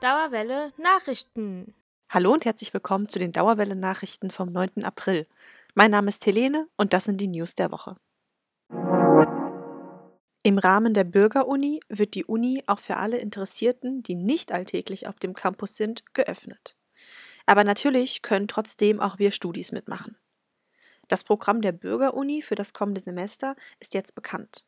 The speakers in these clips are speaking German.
Dauerwelle Nachrichten. Hallo und herzlich willkommen zu den Dauerwelle Nachrichten vom 9. April. Mein Name ist Helene und das sind die News der Woche. Im Rahmen der Bürgeruni wird die Uni auch für alle Interessierten, die nicht alltäglich auf dem Campus sind, geöffnet. Aber natürlich können trotzdem auch wir Studis mitmachen. Das Programm der Bürgeruni für das kommende Semester ist jetzt bekannt.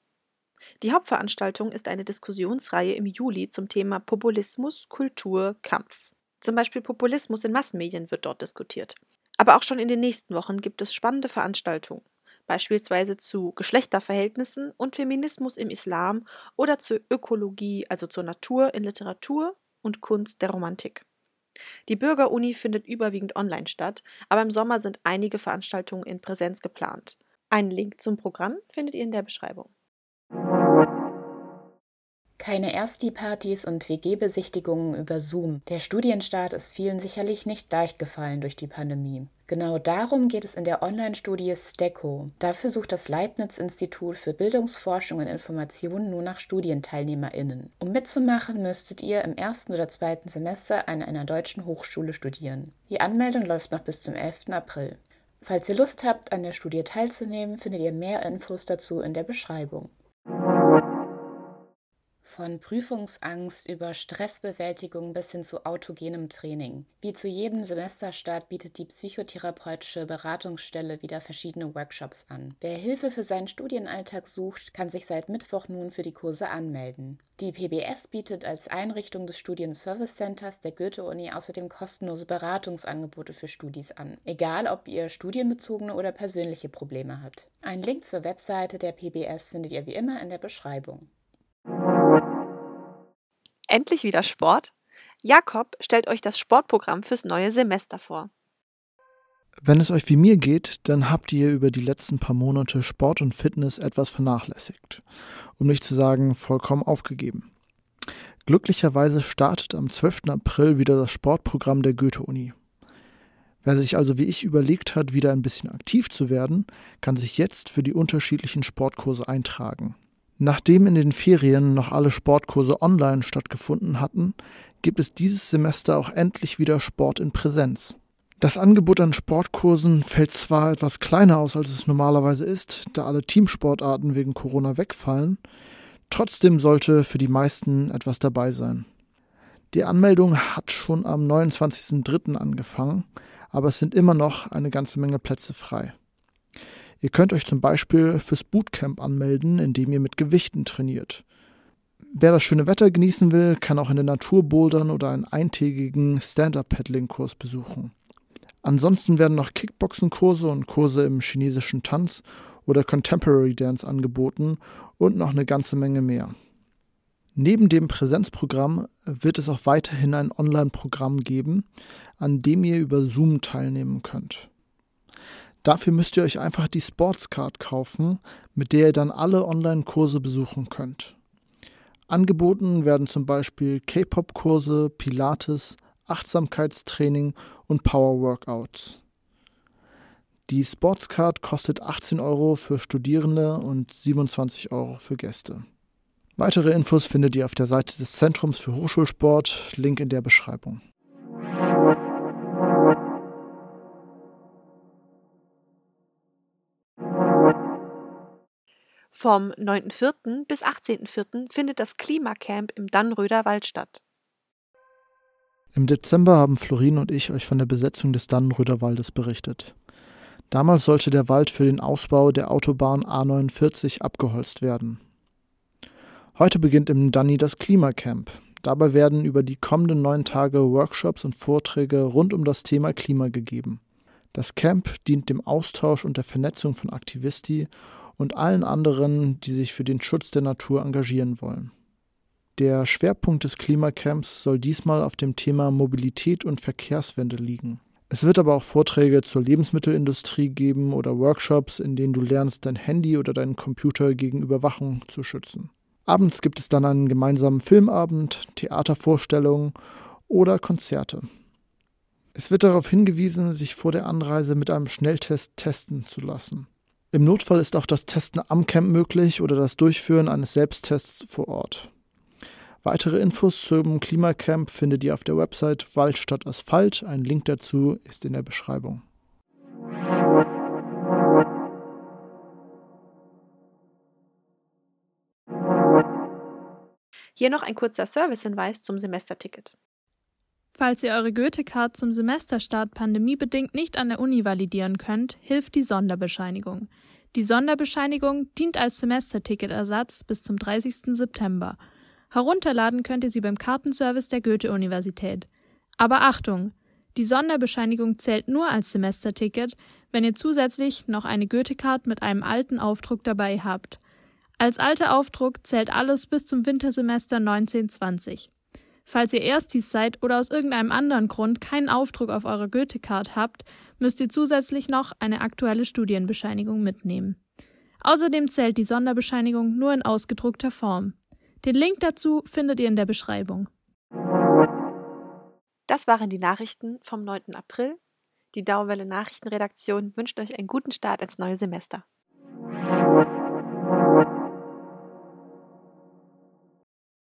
Die Hauptveranstaltung ist eine Diskussionsreihe im Juli zum Thema Populismus, Kultur, Kampf. Zum Beispiel Populismus in Massenmedien wird dort diskutiert. Aber auch schon in den nächsten Wochen gibt es spannende Veranstaltungen, beispielsweise zu Geschlechterverhältnissen und Feminismus im Islam oder zur Ökologie, also zur Natur in Literatur und Kunst der Romantik. Die Bürgeruni findet überwiegend online statt, aber im Sommer sind einige Veranstaltungen in Präsenz geplant. Einen Link zum Programm findet ihr in der Beschreibung. Keine Ersti-Partys und WG-Besichtigungen über Zoom. Der Studienstart ist vielen sicherlich nicht leicht gefallen durch die Pandemie. Genau darum geht es in der Online-Studie STECO. Dafür sucht das Leibniz-Institut für Bildungsforschung und Informationen nur nach StudienteilnehmerInnen. Um mitzumachen, müsstet ihr im ersten oder zweiten Semester an einer deutschen Hochschule studieren. Die Anmeldung läuft noch bis zum 11. April. Falls ihr Lust habt, an der Studie teilzunehmen, findet ihr mehr Infos dazu in der Beschreibung. Von Prüfungsangst über Stressbewältigung bis hin zu autogenem Training. Wie zu jedem Semesterstart bietet die psychotherapeutische Beratungsstelle wieder verschiedene Workshops an. Wer Hilfe für seinen Studienalltag sucht, kann sich seit Mittwoch nun für die Kurse anmelden. Die PBS bietet als Einrichtung des Studienservice Centers der Goethe-Uni außerdem kostenlose Beratungsangebote für Studis an, egal ob ihr studienbezogene oder persönliche Probleme habt. Einen Link zur Webseite der PBS findet ihr wie immer in der Beschreibung. Endlich wieder Sport? Jakob stellt euch das Sportprogramm fürs neue Semester vor. Wenn es euch wie mir geht, dann habt ihr über die letzten paar Monate Sport und Fitness etwas vernachlässigt, um nicht zu sagen vollkommen aufgegeben. Glücklicherweise startet am 12. April wieder das Sportprogramm der Goethe-Uni. Wer sich also wie ich überlegt hat, wieder ein bisschen aktiv zu werden, kann sich jetzt für die unterschiedlichen Sportkurse eintragen. Nachdem in den Ferien noch alle Sportkurse online stattgefunden hatten, gibt es dieses Semester auch endlich wieder Sport in Präsenz. Das Angebot an Sportkursen fällt zwar etwas kleiner aus, als es normalerweise ist, da alle Teamsportarten wegen Corona wegfallen, trotzdem sollte für die meisten etwas dabei sein. Die Anmeldung hat schon am 29.03. angefangen, aber es sind immer noch eine ganze Menge Plätze frei. Ihr könnt euch zum Beispiel fürs Bootcamp anmelden, indem ihr mit Gewichten trainiert. Wer das schöne Wetter genießen will, kann auch in der Natur bouldern oder einen eintägigen Stand-Up-Paddling-Kurs besuchen. Ansonsten werden noch Kickboxen-Kurse und Kurse im chinesischen Tanz oder Contemporary Dance angeboten und noch eine ganze Menge mehr. Neben dem Präsenzprogramm wird es auch weiterhin ein Online-Programm geben, an dem ihr über Zoom teilnehmen könnt. Dafür müsst ihr euch einfach die Sportscard kaufen, mit der ihr dann alle Online-Kurse besuchen könnt. Angeboten werden zum Beispiel K-Pop-Kurse, Pilates, Achtsamkeitstraining und Power-Workouts. Die Sportscard kostet 18 Euro für Studierende und 27 Euro für Gäste. Weitere Infos findet ihr auf der Seite des Zentrums für Hochschulsport, Link in der Beschreibung. Vom 9.4. bis 18.4. findet das Klimacamp im Dannröder Wald statt. Im Dezember haben Florin und ich euch von der Besetzung des Dannenröder Waldes berichtet. Damals sollte der Wald für den Ausbau der Autobahn A49 abgeholzt werden. Heute beginnt im Danny das Klimacamp. Dabei werden über die kommenden neun Tage Workshops und Vorträge rund um das Thema Klima gegeben. Das Camp dient dem Austausch und der Vernetzung von Aktivisti und allen anderen, die sich für den Schutz der Natur engagieren wollen. Der Schwerpunkt des Klimacamps soll diesmal auf dem Thema Mobilität und Verkehrswende liegen. Es wird aber auch Vorträge zur Lebensmittelindustrie geben oder Workshops, in denen du lernst, dein Handy oder deinen Computer gegen Überwachung zu schützen. Abends gibt es dann einen gemeinsamen Filmabend, Theatervorstellungen oder Konzerte. Es wird darauf hingewiesen, sich vor der Anreise mit einem Schnelltest testen zu lassen. Im Notfall ist auch das Testen am Camp möglich oder das Durchführen eines Selbsttests vor Ort. Weitere Infos zum Klimacamp findet ihr auf der Website Wald statt Asphalt. Ein Link dazu ist in der Beschreibung. Hier noch ein kurzer Servicehinweis zum Semesterticket. Falls ihr eure Goethe-Card zum Semesterstart pandemiebedingt nicht an der Uni validieren könnt, hilft die Sonderbescheinigung. Die Sonderbescheinigung dient als Semesterticketersatz bis zum 30. September. Herunterladen könnt ihr sie beim Kartenservice der Goethe-Universität. Aber Achtung! Die Sonderbescheinigung zählt nur als Semesterticket, wenn ihr zusätzlich noch eine Goethe-Card mit einem alten Aufdruck dabei habt. Als alter Aufdruck zählt alles bis zum Wintersemester 1920. Falls ihr Erstis seid oder aus irgendeinem anderen Grund keinen Aufdruck auf eurer Goethe-Card habt, müsst ihr zusätzlich noch eine aktuelle Studienbescheinigung mitnehmen. Außerdem zählt die Sonderbescheinigung nur in ausgedruckter Form. Den Link dazu findet ihr in der Beschreibung. Das waren die Nachrichten vom 9. April. Die Dauerwelle Nachrichtenredaktion wünscht euch einen guten Start ins neue Semester.